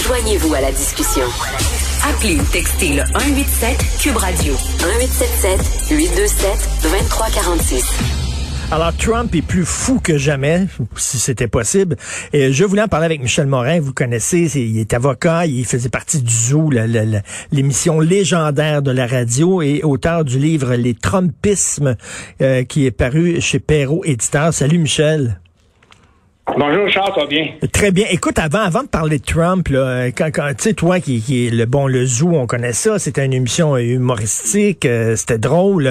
Joignez-vous à la discussion. Appelez ou textez le 187 Cube Radio 1877 827 2346. Alors, Trump est plus fou que jamais, si c'était possible. Et je voulais en parler avec Michel Morin. Vous connaissez, il est avocat, il faisait partie du Zoo, l'émission légendaire de la radio et auteur du livre Les Trumpismes, euh, qui est paru chez Perrault Éditeur. Salut, Michel. Bonjour Charles, ça va bien? Très bien. Écoute, avant, avant de parler de Trump, là, quand, quand tu sais, toi qui, qui est le bon le zoo, on connaît ça, c'était une émission humoristique, euh, c'était drôle.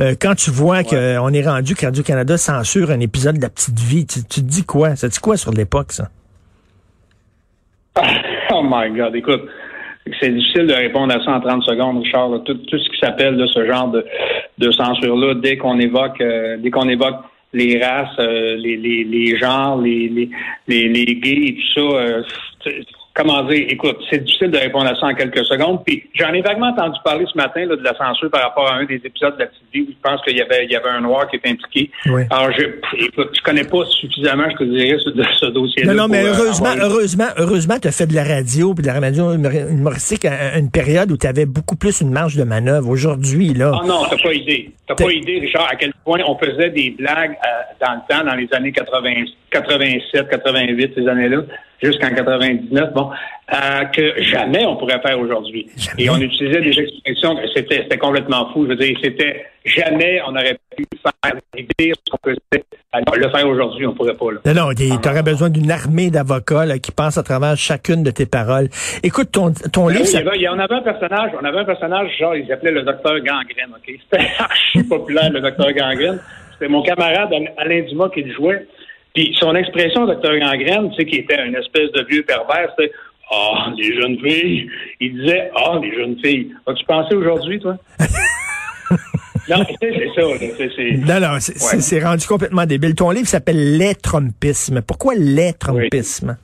Euh, quand tu vois qu'on est rendu que Radio-Canada censure un épisode de La Petite Vie, tu, te dis quoi? Ça dit quoi sur l'époque, ça? oh my God, écoute, c'est difficile de répondre à ça en 30 secondes, Richard. Tout, tout ce qui s'appelle de ce genre de, de censure-là, dès qu'on évoque, euh, dès qu'on évoque les races, euh, les, les, les genres, les, les, les, les gays et tout ça. Comment dire, écoute, c'est difficile de répondre à ça en quelques secondes. Puis j'en ai vaguement entendu parler ce matin là, de la censure par rapport à un des épisodes de la petite vie où je pense qu'il y avait, il y avait un noir qui était impliqué. Alors je, écoute, je connais pas suffisamment, je te dirais, ce, ce dossier-là. Non, non, mais euh, heureusement, heureusement, heureusement, tu as fait de la radio puis de la radio humoristique à une période où tu avais beaucoup plus une marge de manœuvre. Aujourd'hui, là. Ah non, t'as pas idée. T'as pas idée, Richard, à quel point on faisait des blagues euh, dans le temps, dans les années 80, 87, 88, ces années-là jusqu'en 99, bon, euh, que jamais on pourrait faire aujourd'hui. Et on utilisait des expressions, c'était, c'était complètement fou. Je veux dire, c'était jamais on aurait pu faire dire ce qu'on faisait. Alors, le faire aujourd'hui, on pourrait pas. Là. Non, non, tu aurais besoin d'une armée d'avocats là, qui pensent à travers chacune de tes paroles. Écoute, ton, ton ben livre... ça... il y avait, on avait un personnage, on avait un personnage, genre, il s'appelait le docteur Gangrène, OK? C'était archi populaire, le docteur Gangrène. C'était mon camarade Alain Dumas qui le jouait. Puis son expression, docteur Gangrène, tu sais, qui était une espèce de vieux pervers, c'était Ah, oh, les jeunes filles. Il disait Ah, oh, les jeunes filles. As-tu pensé aujourd'hui, toi? non, c'est ça. Non, non, c'est rendu complètement débile. Ton livre s'appelle Les Trumpismes. Pourquoi les Trumpismes?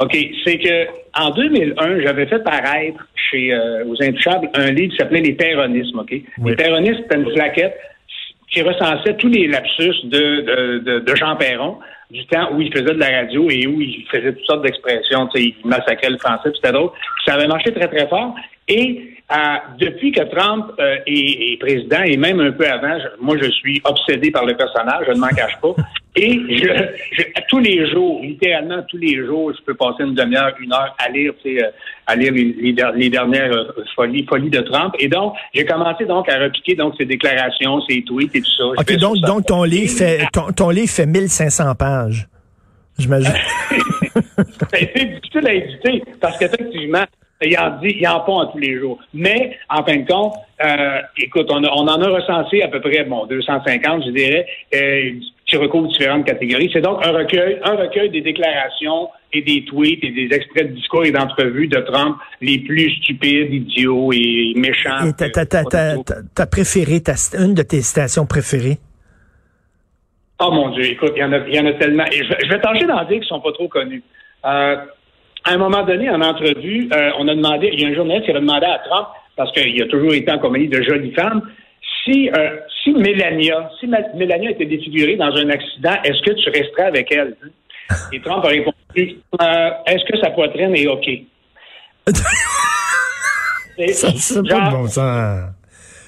OK, c'est que en 2001, j'avais fait paraître chez euh, aux Intouchables un livre qui s'appelait Les Péronismes. OK? Les Péronismes, c'était une plaquette qui recensait tous les lapsus de, de, de Jean Perron du temps où il faisait de la radio et où il faisait toutes sortes d'expressions, il massacrait le français, c'était d'autres. Ça avait marché très, très fort. Et euh, depuis que Trump euh, est, est, président, et même un peu avant, moi, je suis obsédé par le personnage, je ne m'en cache pas. Et je, tous les jours, littéralement tous les jours, je peux passer une demi-heure, une heure à lire, tu sais, euh, à lire les, les, dernières folies, folies de Trump. Et donc, j'ai commencé donc à repiquer donc ses déclarations, ses tweets et tout ça. OK, donc, donc ton livre fait ton, ton livre fait 1500 pages. J'imagine. c'est difficile à éditer parce qu'effectivement, il en dit, il en font tous les jours. Mais, en fin de compte, euh, écoute, on, on, en a recensé à peu près, bon, 250, je dirais, euh, qui recouvrent différentes catégories. C'est donc un recueil, un recueil des déclarations et des tweets et des extraits de discours et d'entrevues de Trump les plus stupides, idiots et méchants. Et ta, ta, ta, ta, préférée, ta, une de tes citations préférées? Oh mon Dieu, écoute, il y en a, y en a tellement. Et je, je vais tâcher d'en dire qui sont pas trop connus. Euh, à un moment donné, en entrevue, euh, on a demandé, il y a un journaliste qui a demandé à Trump, parce qu'il a toujours été en compagnie de jolies femmes, si, euh, si Mélania, si Mélania était défigurée dans un accident, est-ce que tu resterais avec elle? Et Trump a répondu, euh, est-ce que sa poitrine est OK? ça, c'est pas de bon sens.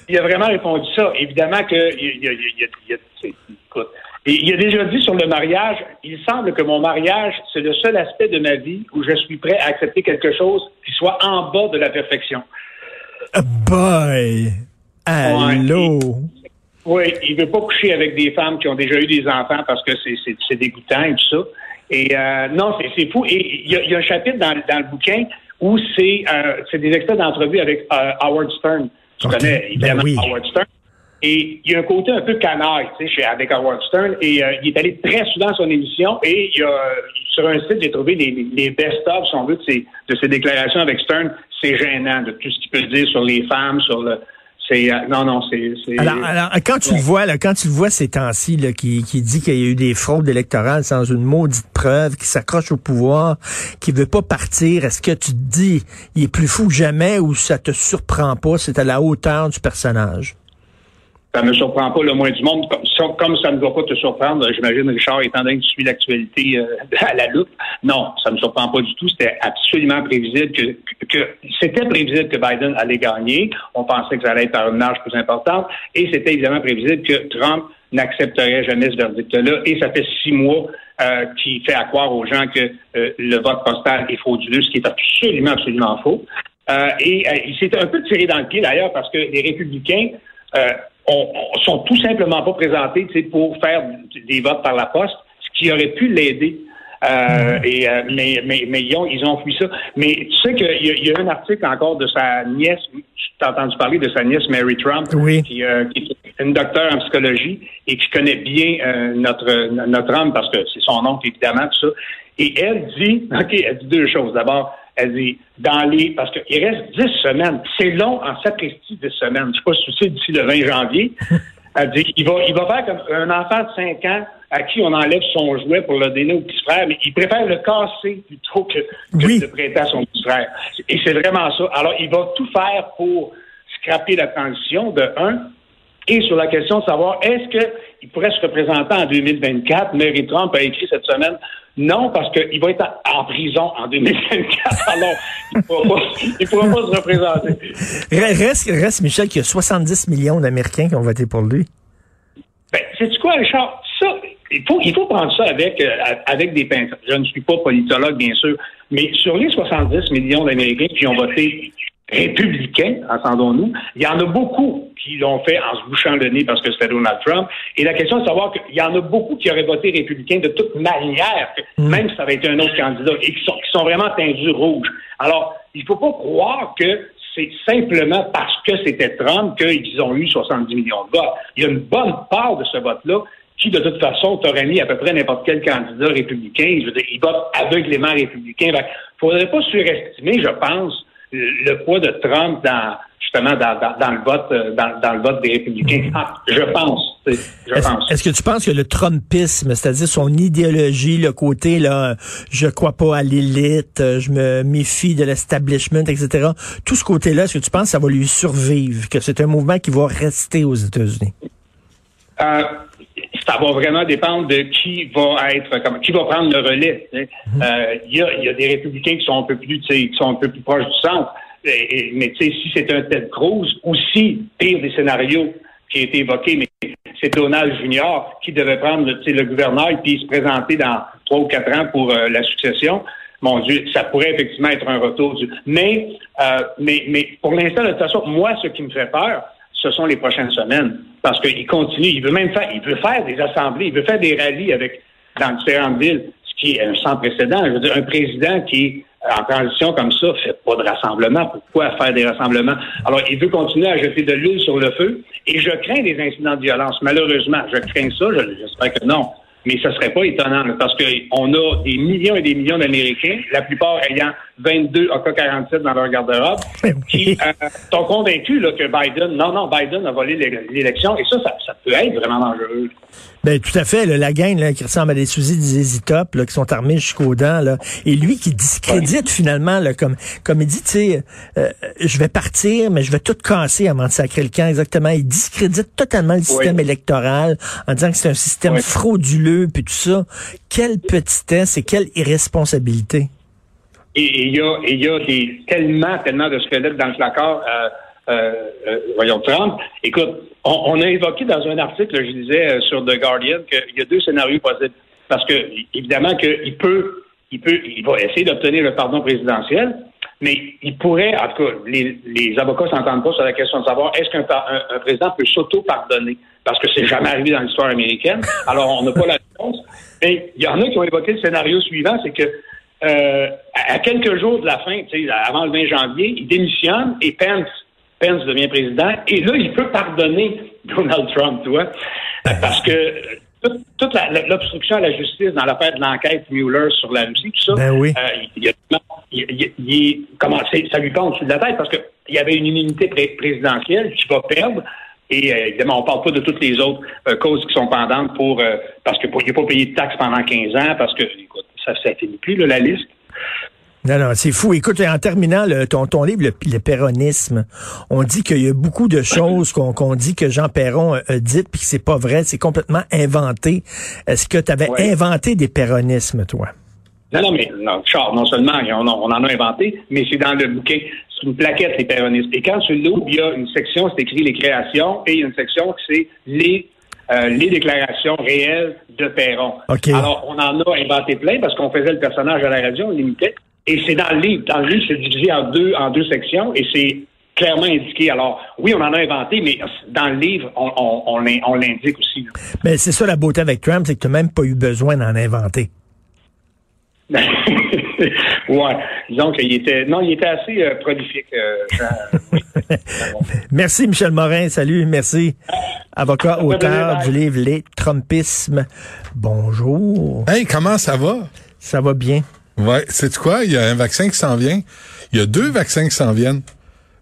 Il a vraiment répondu ça. Évidemment que, il, il, il, il écoute, et il a déjà dit sur le mariage, il semble que mon mariage, c'est le seul aspect de ma vie où je suis prêt à accepter quelque chose qui soit en bas de la perfection. boy! Allô? oui, il veut pas coucher avec des femmes qui ont déjà eu des enfants parce que c'est dégoûtant et tout ça. Et euh, non, c'est fou. Et il y, a un chapitre dans, dans le bouquin où c'est euh, des extraits d'entrevue avec euh, Howard Stern. Tu connais ben évidemment Howard Stern. Et il y a un côté un peu canaille, tu sais, avec Howard Stern. Et euh, il est allé très souvent à son émission. Et il a, sur un site, j'ai trouvé les, les best-of, si on veut, de ses, de ses déclarations avec Stern. C'est gênant de tout ce qu'il peut dire sur les femmes, sur le, euh, non, non, c'est. Alors, alors, quand tu le vois, là, quand tu le vois ces temps-ci, qui, qui dit qu'il y a eu des fraudes électorales sans une maudite preuve, qui s'accroche au pouvoir, qui veut pas partir, est-ce que tu te dis, il est plus fou que jamais ou ça te surprend pas, c'est à la hauteur du personnage? Ça me surprend pas le moins du monde, comme, ça ne va pas te surprendre, j'imagine, Richard, étant donné que tu suis l'actualité euh, à la loupe. Non, ça ne me surprend pas du tout. C'était absolument prévisible que, que, c'était prévisible que Biden allait gagner. On pensait que ça allait être par une marge plus importante. Et c'était évidemment prévisible que Trump n'accepterait jamais ce verdict-là. Et ça fait six mois euh, qu'il fait croire aux gens que euh, le vote postal est frauduleux, ce qui est absolument, absolument faux. Euh, et il s'est un peu tiré dans le pied d'ailleurs parce que les républicains on, sont tout simplement pas présentés pour faire des votes par la poste, ce qui aurait pu l'aider. Euh, mm-hmm. et, euh, mais, mais, mais ils ont, ils ont fui ça. Mais tu sais qu'il y, y, a un article encore de sa nièce, tu as entendu parler de sa nièce Mary Trump, qui, euh, qui, est une docteure en psychologie et qui connaît bien euh, notre, notre homme parce que c'est son oncle, évidemment, tout ça. Et elle dit, OK, elle dit deux choses. D'abord, dit, dans les, parce qu'il reste dix semaines. C'est long en sacristie, dix semaines. Je sais pas si sais, d'ici le 20 janvier. Elle dit, il va, il va faire comme un enfant de 5 ans à qui on enlève son jouet pour le donner au petit frère, mais il préfère le casser plutôt que, de le prêter à son petit frère. Et c'est vraiment ça. Alors, il va tout faire pour scraper la transition, de un, et sur la question de savoir est-ce qu'il pourrait se représenter en 2024. Mary Trump a écrit cette semaine non, parce qu'il va être en prison en 2024. Alors, il ne pourra, pas se représenter. Reste, reste, Michel, qu'il y a 70 millions d'Américains qui ont voté pour lui. Ben, c'est quoi, Richard? Ça, il faut, il faut prendre ça avec, euh, avec des pincettes. Je ne suis pas politologue, bien sûr, mais sur les 70 millions d'Américains qui ont voté républicains, entendons-nous, il y en a beaucoup qui l'ont fait en se bouchant le nez parce que c'était Donald Trump. Et la question est de savoir qu'il y en a beaucoup qui auraient voté républicain de toute manière, mm. même si ça avait été un autre candidat, et qui sont, qui sont vraiment tendus rouges. Alors, il ne faut pas croire que c'est simplement parce que c'était Trump qu'ils ont eu 70 millions de votes. Il y a une bonne part de ce vote-là qui, de toute façon, t'aurait mis à peu près n'importe quel candidat républicain. Je veux dire, il vote aveuglément républicain. Il ne faudrait pas surestimer, je pense, le poids de Trump dans justement dans, dans, le vote euh, dans, dans, le vote des républicains. Mm-hmm. Ah, je pense. Je est-ce, pense. Est-ce que tu penses que le Trumpisme, c'est-à-dire son idéologie, le côté là, je crois pas à l'élite, je me méfie de l'establishment, etc. Tout ce côté-là, est-ce que tu penses que ça va lui survivre, que c'est un mouvement qui va rester aux États-Unis? Euh, ça va vraiment dépendre de qui va être, qui va prendre le relais. Mm-hmm. Euh, il y, a, y, a, des républicains qui sont un peu plus, qui sont un peu plus proches du centre. mais si c'est un Ted Cruz, aussi, pire des scénarios qui a été évoqué, mais c'est Donald Junior qui devait prendre le, le gouverneur et puis se présenter dans trois ou quatre ans pour euh, la succession. Mon Dieu, ça pourrait effectivement être un retour. Du... Mais, euh, mais, mais pour l'instant, de toute façon, moi, ce qui me fait peur, ce sont les prochaines semaines. Parce qu'il continue, il veut même faire, il veut faire des assemblées, il veut faire des rallyes avec dans différentes villes, ce qui est sans précédent. Je veux dire, un président qui est en transition comme ça fait pas de rassemblement. Pourquoi faire des rassemblements? Alors, il veut continuer à jeter de l'huile sur le feu et je crains des incidents de violence. Malheureusement, je crains ça. J'espère que non. Mais ce serait pas étonnant parce qu'on a des millions et des millions d'Américains, la plupart ayant 22 AK-47 dans leur garde-robe, qui euh, sont convaincus là, que Biden, non, non, Biden a volé l'élection. Et ça, ça, peut être vraiment dangereux. Ben tout à fait. la gang là, qui ressemble à des sous des là, qui sont armés jusqu'aux dents, là, et lui qui discrédite finalement, là, comme comme il dit, tu sais, euh, je vais partir, mais je vais tout casser avant de sacrer le camp. Exactement. Il discrédite totalement le système électoral en disant que c'est un système frauduleux puis tout ça. Quelle petitesse et quelle irresponsabilité. Et il y a, tellement, tellement de squelettes dans le placard. Euh, euh, euh, voyons, Trump. Écoute, on, a évoqué dans un article, je disais, euh, sur The Guardian, qu'il y a deux scénarios possibles. Parce que, évidemment, qu'il peut, il peut, il va essayer d'obtenir le pardon présidentiel, mais il pourrait, en tout cas, les, les avocats s'entendent pas sur la question de savoir est-ce qu'un un, président peut s'auto-pardonner? Parce que c'est jamais arrivé dans l'histoire américaine. Alors, on n'a pas la réponse. Mais il y en a qui ont évoqué le scénario suivant, c'est que euh, à quelques jours de la fin, avant le 20 janvier, il démissionne et Pence Pence devient président, et là, il peut pardonner Donald Trump, tu vois, parce que toute, l'obstruction à la justice dans l'affaire de l'enquête Mueller sur la Russie, tout ça, ben oui. il, comment, ça lui pend au-dessus de la tête parce qu'il y avait une immunité présidentielle qui va perdre. Et euh, évidemment, on parle pas de toutes les autres euh, causes qui sont pendantes pour euh, parce que pour, il n'a pas payé de taxes pendant 15 ans, parce que écoute, ça ne finit plus là, la liste. Non, non, c'est fou. Écoute, en terminant le, ton, ton livre, le, péronisme, on dit qu'il y a beaucoup de choses qu'on dit que Jean Perron a dit, puis que c'est pas vrai, c'est complètement inventé. Est-ce que tu avais inventé des péronismes, toi? Non, non, mais non, Charles, non seulement on, en a inventé, mais c'est dans le bouquin. C'est une plaquette, les péronismes. Et quand tu l'ouvres, il y a une section, c'est écrit les créations, et il y a une section qui c'est les euh, les déclarations réelles de Perron. Alors, on en a inventé plein parce qu'on faisait le personnage à la radio, on l'imitait. Et c'est dans le livre. Dans le livre, c'est divisé en deux, en deux sections et c'est clairement indiqué. Alors, oui, on en a inventé, mais dans le livre, on, on, on l'indique aussi. Mais c'est ça la beauté avec Trump, c'est que tu n'as même pas eu besoin d'en inventer. ouais, disons qu'il était, non, il était assez euh, prolifique. Euh, merci Michel Morin, salut, merci. Avocat, auteur du livre Les Trumpismes. Bonjour. Hey, comment ça va? Ça va bien. Ouais, c'est quoi? Il y a un vaccin qui s'en vient. Il y a deux vaccins qui s'en viennent.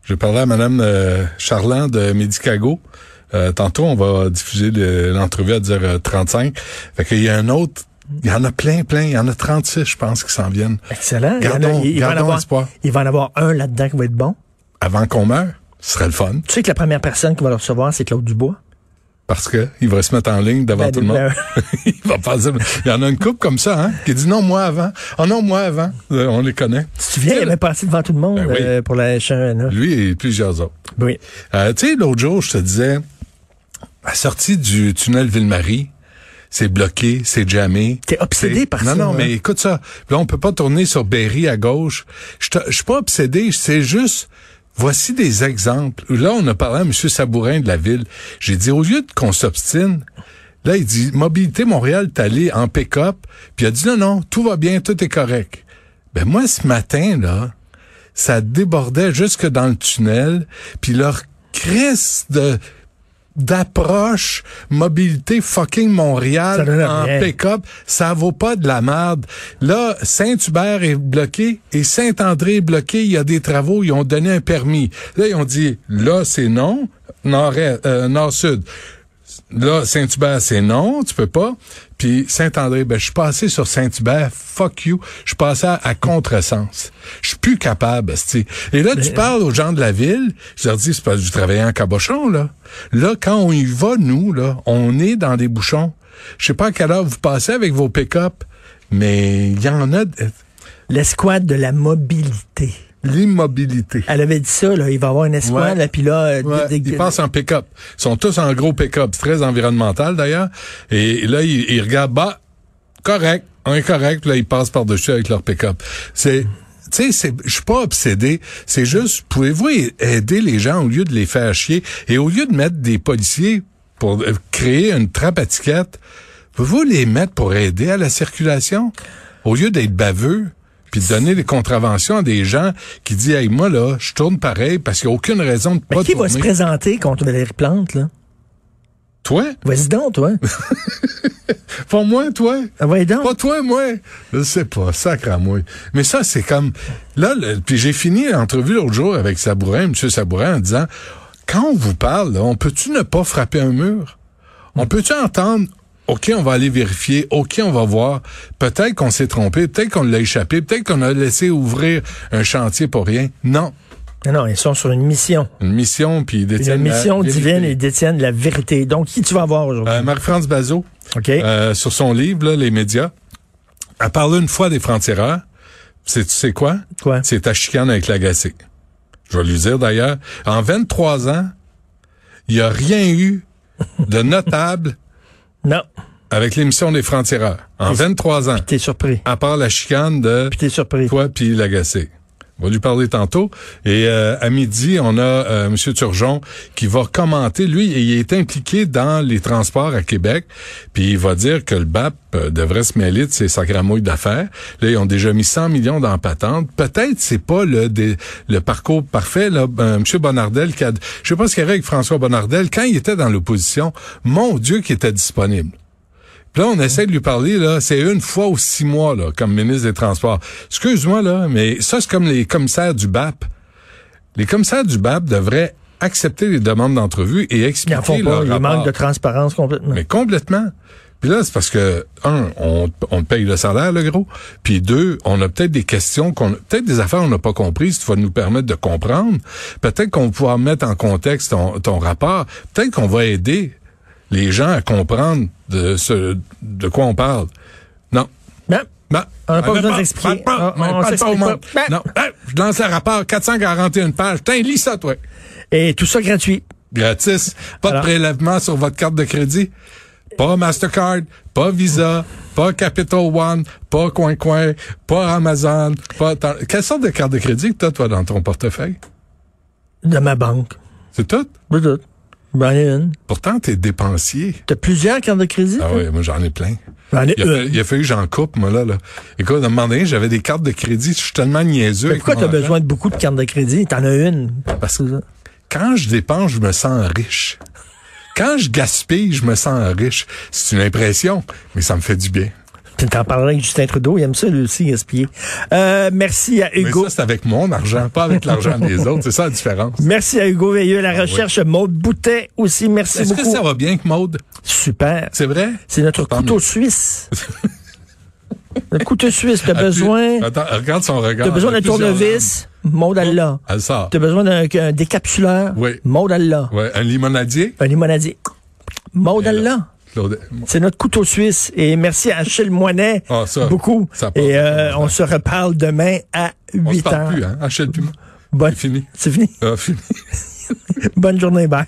Je parlais à Mme euh, Charland de Medicago. Euh, tantôt, on va diffuser l'entrevue à 10h35. Fait qu'il y a un autre il y en a plein, plein. Il y en a 36, je pense, qui s'en viennent. Excellent. Gardons, il, va en avoir, il va en avoir un là-dedans qui va être bon. Avant qu'on meure, ce serait le fun. Tu sais que la première personne qui va le recevoir, c'est Claude Dubois? Parce que il va se mettre en ligne devant ben, tout le monde. il va passer. Il y en a une couple comme ça, hein, qui dit non, moi avant. Oh non, moi avant. Euh, on les connaît. Tu te souviens, il avait passé devant tout le monde ben euh, pour la H1N1. Lui et plusieurs autres. Oui. Euh, tu sais, l'autre jour, je te disais, à sortie du tunnel Ville-Marie, c'est bloqué, c'est jamais. T'es obsédé par ça. Non, non, mais écoute ça. Là, on peut pas tourner sur Berry à gauche. Je suis pas obsédé, c'est juste... Voici des exemples. Là, on a parlé à M. Sabourin de la ville. J'ai dit, au lieu qu'on s'obstine, là, il dit, Mobilité Montréal, t'es allé en pick-up. Puis il a dit, non, non, tout va bien, tout est correct. Ben moi, ce matin, là, ça débordait jusque dans le tunnel. Puis leur crise de d'approche mobilité fucking Montréal en pick-up, ça vaut pas de la merde. Là, Saint-Hubert est bloqué et Saint-André est bloqué. Il y a des travaux, ils ont donné un permis. Là, ils ont dit, là, c'est non, euh, nord-sud. Là, Saint-Hubert, c'est non, tu peux pas. Puis Saint-André, ben, je suis passé sur Saint-Hubert, fuck you. Je suis passé à, contresens. Je suis plus capable, Et là, tu parles aux gens de la ville, je leur dis, c'est pas du travailler en cabochon, là. Là, quand on y va, nous, là, on est dans des bouchons. Je sais pas à quelle heure vous passez avec vos pick-up, mais il y en a... L'escouade de la mobilité l'immobilité. Elle avait dit ça, là, il va avoir une escouade, là, puis là... Euh, ils passent en pick-up. Ils sont tous en gros pick-up. C'est très environnemental, d'ailleurs. Et là, ils, regardent, bah, correct, on est correct, puis là, ils passent par-dessus avec leur pick-up. C'est... Tu sais, je suis pas obsédé. C'est juste, pouvez-vous aider les gens au lieu de les faire chier? Et au lieu de mettre des policiers pour euh, créer une trappe à pouvez-vous les mettre pour aider à la circulation? Au lieu d'être baveux? Puis donner des contraventions à des gens qui disent hey moi là je tourne pareil parce qu'il n'y a aucune raison de Mais pas qui va se présenter contre Valérie Plante là? Toi? Vas-y donc, toi. pas moi, toi. Ah, donc. Pas toi, moi. Je sais pas, sacre à moi. Mais ça, c'est comme... Là, puis j'ai fini l'entrevue l'autre jour avec Sabourin, M. Sabourin, en disant, quand on vous parle, on peut-tu ne pas frapper un mur? On peut-tu entendre OK, on va aller vérifier. OK, on va voir. Peut-être qu'on s'est trompé. Peut-être qu'on l'a échappé. Peut-être qu'on a laissé ouvrir un chantier pour rien. Non. Non, non, ils sont sur une mission. Une mission, puis ils détiennent Une mission divine et ils détiennent la vérité. Donc, qui tu vas voir aujourd'hui? Euh, Marie-France Bazot. OK. Euh, sur son livre, là, Les médias. Elle parle une fois des frontières. C'est, tu sais quoi? Quoi? C'est ta chicane avec l'agacé. Je vais lui dire d'ailleurs, en 23 ans, il n'y a rien eu de notable non. Avec l'émission des Frontières. En 23 ans. T'es surpris. À part la chicane de... Puis t'es surpris. Toi puis l'agacé. On va lui parler tantôt. Et euh, à midi, on a euh, M. Turgeon qui va commenter. Lui, il est impliqué dans les transports à Québec. Puis il va dire que le BAP euh, devrait se mêler de ses sacramouilles d'affaires. Là, ils ont déjà mis 100 millions dans patente. Peut-être c'est pas le le parcours parfait. Là, M. Bonardel, qui a, je sais pas ce qu'il y avait avec François Bonardel, quand il était dans l'opposition, mon Dieu, qui était disponible. Puis là, on essaie de lui parler, là, c'est une fois ou six mois, là, comme ministre des Transports. Excuse-moi, là, mais ça, c'est comme les commissaires du BAP. Les commissaires du BAP devraient accepter les demandes d'entrevue et expliquer leur pas, Il manque de transparence complètement. Mais complètement. Puis là, c'est parce que, un, on, on paye le salaire, le gros. Puis deux, on a peut-être des questions, qu'on, peut-être des affaires qu'on n'a pas comprises, tu vas nous permettre de comprendre. Peut-être qu'on va pouvoir mettre en contexte ton, ton rapport. Peut-être qu'on va aider les gens à comprendre de ce, de quoi on parle. Non. Non. Ben, On n'a pas ben, besoin ben, d'expliquer. ben, ben, On- ben, pas au monde. pas. Ben. Non. Hein, je lance le rapport, 441 pages. Tiens, lis ça, toi. Et tout ça gratuit. Gratis. Pas Alors? de prélèvement sur votre carte de crédit. Pas Mastercard, pas Visa, pas Capital One, pas Coin Coin, pas Amazon, pas... Quelle sorte de carte de crédit que t'as, toi, dans ton portefeuille? De ma banque. C'est tout? C'est tout. Ben, il y en a une. Pourtant, t'es dépensier. T'as plusieurs cartes de crédit? Ah oui, moi, j'en ai plein. J'en ai Il a, une. fallu, il a fallu que j'en coupe, moi, là. là. Écoute, à un moment donné, j'avais des cartes de crédit. Je suis tellement niaiseux. Mais pourquoi t'as besoin de beaucoup de cartes de crédit? T'en as une. Parce que quand je dépense, je me sens riche. Quand je gaspille, je me sens riche. C'est une impression, mais ça me fait du bien. Tu t'en parleras avec Justin Trudeau, il aime ça lui aussi gaspiller. Euh, merci à Mais Hugo. ça, c'est avec mon argent, pas avec l'argent des autres. C'est ça la différence. Merci à Hugo Veilleux, la recherche. Maude Boutet aussi, merci Est-ce que beaucoup. ça va bien que Maude? Super. C'est vrai? C'est notre Tant couteau mieux. suisse. le couteau suisse, t'as besoin, Attends, regarde son regard. t'as besoin d'un tournevis, Maude Allah. Elle sort. T'as besoin d'un décapsuleur, Oui. Maude Allah. Ouais, un limonadier? Un limonadier, là. Allah. C'est notre couteau suisse. Et merci à Achille Moinet. Ah, ça, beaucoup. ça Et euh, on se reparle demain à On se 8 parle heures. plus, hein? Plus. Bonne, C'est fini. c'est fini. Ah, fini. Bonne journée, bye.